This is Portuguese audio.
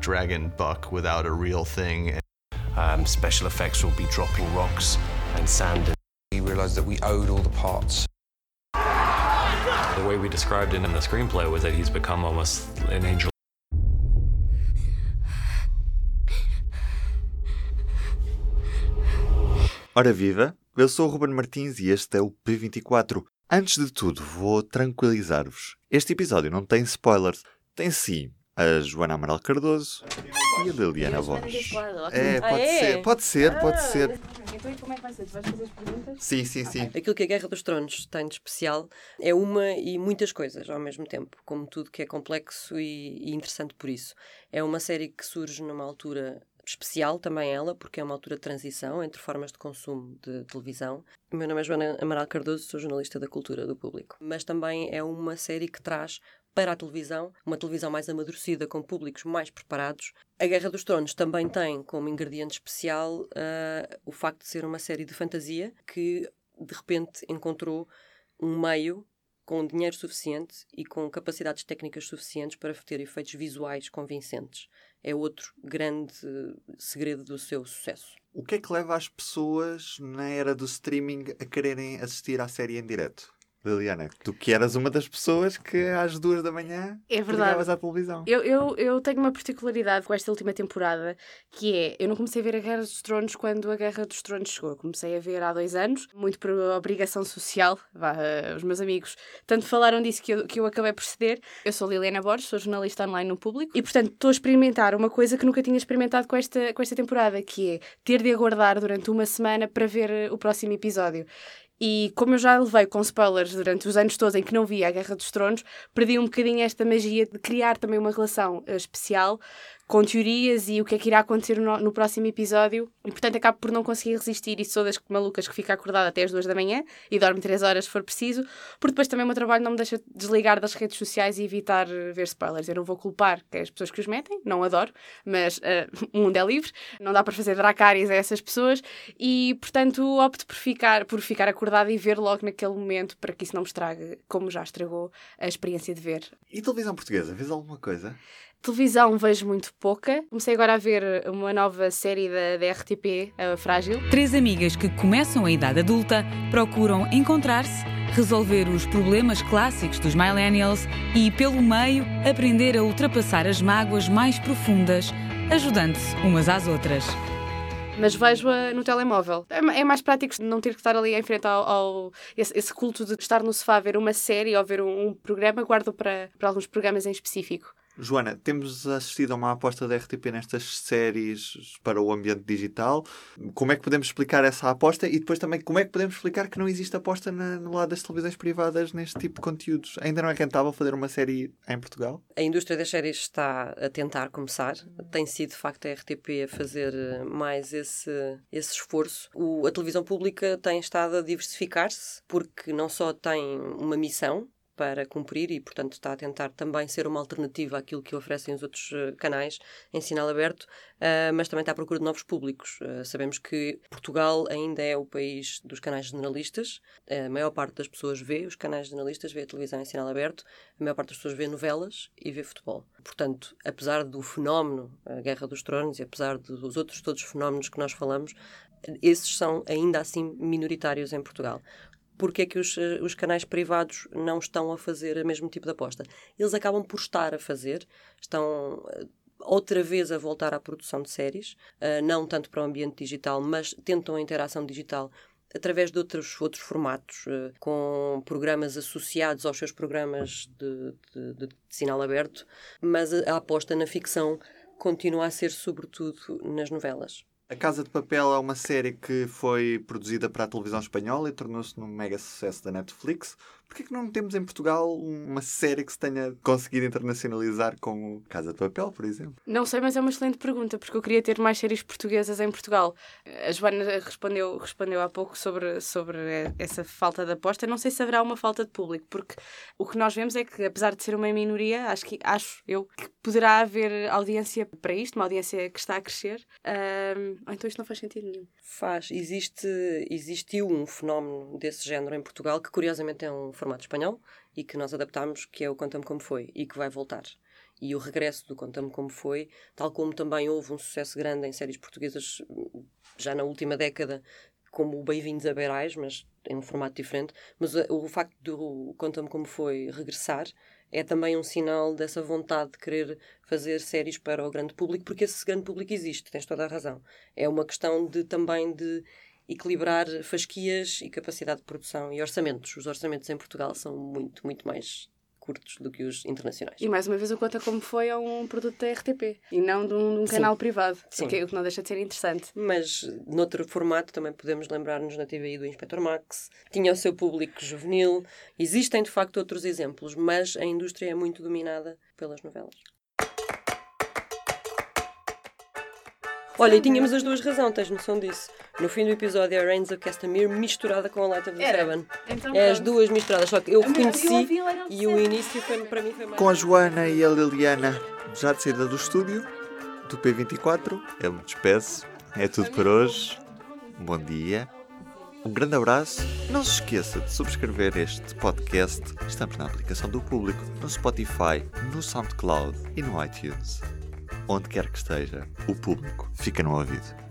dragon buck without a real thing. Um, special effects will be dropping rocks and sand. We realised that we owed all the parts. The way we described it in the screenplay was that he's become almost an angel. Ora viva, eu sou o Ruben Martins e este é o P24. Antes de tudo, vou tranquilizar-vos. Este episódio não tem spoilers. Tem sim a Joana Amaral Cardoso e a Liliana Borges. É, pode Ah, é? ser, pode ser, pode ser. Então, e como é que vai ser? Tu vais fazer as perguntas? Sim, sim, sim. Aquilo que a Guerra dos Tronos tem de especial é uma e muitas coisas ao mesmo tempo, como tudo que é complexo e, e interessante por isso. É uma série que surge numa altura especial também ela, porque é uma altura de transição entre formas de consumo de televisão. O meu nome é Joana Amaral Cardoso, sou jornalista da cultura do público. Mas também é uma série que traz para a televisão, uma televisão mais amadurecida, com públicos mais preparados. A Guerra dos Tronos também tem como ingrediente especial uh, o facto de ser uma série de fantasia que de repente encontrou um meio com dinheiro suficiente e com capacidades técnicas suficientes para ter efeitos visuais convincentes. É outro grande segredo do seu sucesso. O que é que leva as pessoas na era do streaming a quererem assistir à série em direto? Liliana, tu que eras uma das pessoas que às duas da manhã É ligavas à televisão. Eu, eu, eu tenho uma particularidade com esta última temporada, que é, eu não comecei a ver a Guerra dos Tronos quando a Guerra dos Tronos chegou. Comecei a ver há dois anos, muito por obrigação social. Vá, eh, os meus amigos tanto falaram disso que eu, que eu acabei por ceder. Eu sou Liliana Borges, sou jornalista online no público, e portanto estou a experimentar uma coisa que nunca tinha experimentado com esta, com esta temporada, que é ter de aguardar durante uma semana para ver o próximo episódio. E como eu já levei com spoilers durante os anos todos em que não via a Guerra dos Tronos, perdi um bocadinho esta magia de criar também uma relação uh, especial com teorias e o que é que irá acontecer no, no, próximo episódio. E portanto acabo por não conseguir resistir e sou das malucas que fica acordada até as duas da manhã e dorme três horas se for preciso, porque depois também o meu trabalho não me deixa desligar das redes sociais e evitar ver spoilers. Eu não vou culpar que é as pessoas que os metem, não adoro, mas uh, o mundo é livre, não dá para fazer dracárias a essas pessoas e portanto opto por ficar, por ficar acordada e ver logo naquele momento para que isso não me estrague, como já estragou a experiência de ver. E televisão portuguesa, vês alguma coisa? Televisão vejo muito pouca. Comecei agora a ver uma nova série da, da RTP, a Frágil. Três amigas que começam a idade adulta procuram encontrar-se, resolver os problemas clássicos dos millennials e, pelo meio, aprender a ultrapassar as mágoas mais profundas, ajudando-se umas às outras mas vejo-a no telemóvel. É mais prático não ter que estar ali em frente ao, ao esse, esse, culto de estar no sofá a ver uma série ou ver um, um programa, guardo para, para alguns programas em específico. Joana, temos assistido a uma aposta da RTP nestas séries para o ambiente digital. Como é que podemos explicar essa aposta e depois também como é que podemos explicar que não existe aposta na, no lado das televisões privadas neste tipo de conteúdos? Ainda não é rentável fazer uma série em Portugal? A indústria das séries está a tentar começar. Tem sido, de facto, a RTP a fazer mais esse, esse esforço. O, a televisão pública tem estado a diversificar-se porque não só tem uma missão, para cumprir e, portanto, está a tentar também ser uma alternativa àquilo que oferecem os outros uh, canais em sinal aberto, uh, mas também está à procura de novos públicos. Uh, sabemos que Portugal ainda é o país dos canais generalistas, a maior parte das pessoas vê os canais generalistas, vê a televisão em sinal aberto, a maior parte das pessoas vê novelas e vê futebol. Portanto, apesar do fenómeno, a Guerra dos Tronos, e apesar dos outros todos os fenómenos que nós falamos, esses são ainda assim minoritários em Portugal porque é que os, os, canais privados não estão a fazer o mesmo tipo de aposta. Eles acabam por estar a fazer, estão outra vez a voltar à produção de séries, uh, não tanto para o ambiente digital, mas tentam a interação digital através de outros, outros formatos, uh, com programas associados aos seus programas de, de, de, de sinal aberto, mas a, a aposta na ficção continua a ser sobretudo nas novelas. A Casa de Papel é uma série que foi produzida para a televisão espanhola e tornou-se num mega sucesso da Netflix. Porquê que não temos em Portugal uma série que se tenha conseguido internacionalizar como Casa de Papel, por exemplo? Não sei, mas é uma excelente pergunta, porque eu queria ter mais séries portuguesas em Portugal. A Joana respondeu, respondeu há pouco sobre, sobre essa falta de aposta. Não sei se haverá uma falta de público, porque o que nós vemos é que, apesar de ser uma minoria, acho, que, acho eu que poderá haver audiência para isto, uma audiência que está a crescer. Um, então isto não faz sentido nenhum. Faz. Existe, existiu um fenómeno desse género em Portugal, que curiosamente é um formato espanhol e que nós adaptámos, que é o Conta-me Como Foi, e que vai voltar. e o regresso do Conta-me Como Foi, tal como também houve um sucesso grande em séries portuguesas já na última década, como o Bem-vindos a Beirais, mas em um formato diferente. Mas uh, o facto do Conta-me Como Foi regressar é também um sinal dessa vontade de querer fazer séries para o grande público, porque esse grande público existe, tens toda a razão. É uma questão de também de equilibrar fasquias e capacidade de produção e orçamentos. Os orçamentos em Portugal são muito, muito mais curtos do que os internacionais. E mais uma vez o Conta Como Foi é um produto da RTP e não de um, de um canal privado, Sim. o que, o que não deixa de ser interessante. Mas noutro formato também podemos lembrar-nos na TVI do Inspector Max. Tinha o seu público juvenil. Existem de facto outros exemplos, mas a indústria é muito dominada pelas novelas. Olha, e tínhamos as duas razões, tens noção disso. No fim do episódio, é a Reigns of Castamere misturada com a Light of the Era. Seven. Então, é as duas misturadas, só que eu reconheci e o início foi, para mim foi mais. Com a Joana e a Liliana já de saída do estúdio, do P24, eu me despeço. É tudo por hoje. Bom dia. Um grande abraço. Não se esqueça de subscrever este podcast. Estamos na aplicação do público, no Spotify, no SoundCloud e no iTunes. Onde quer que esteja, o público fica no ouvido.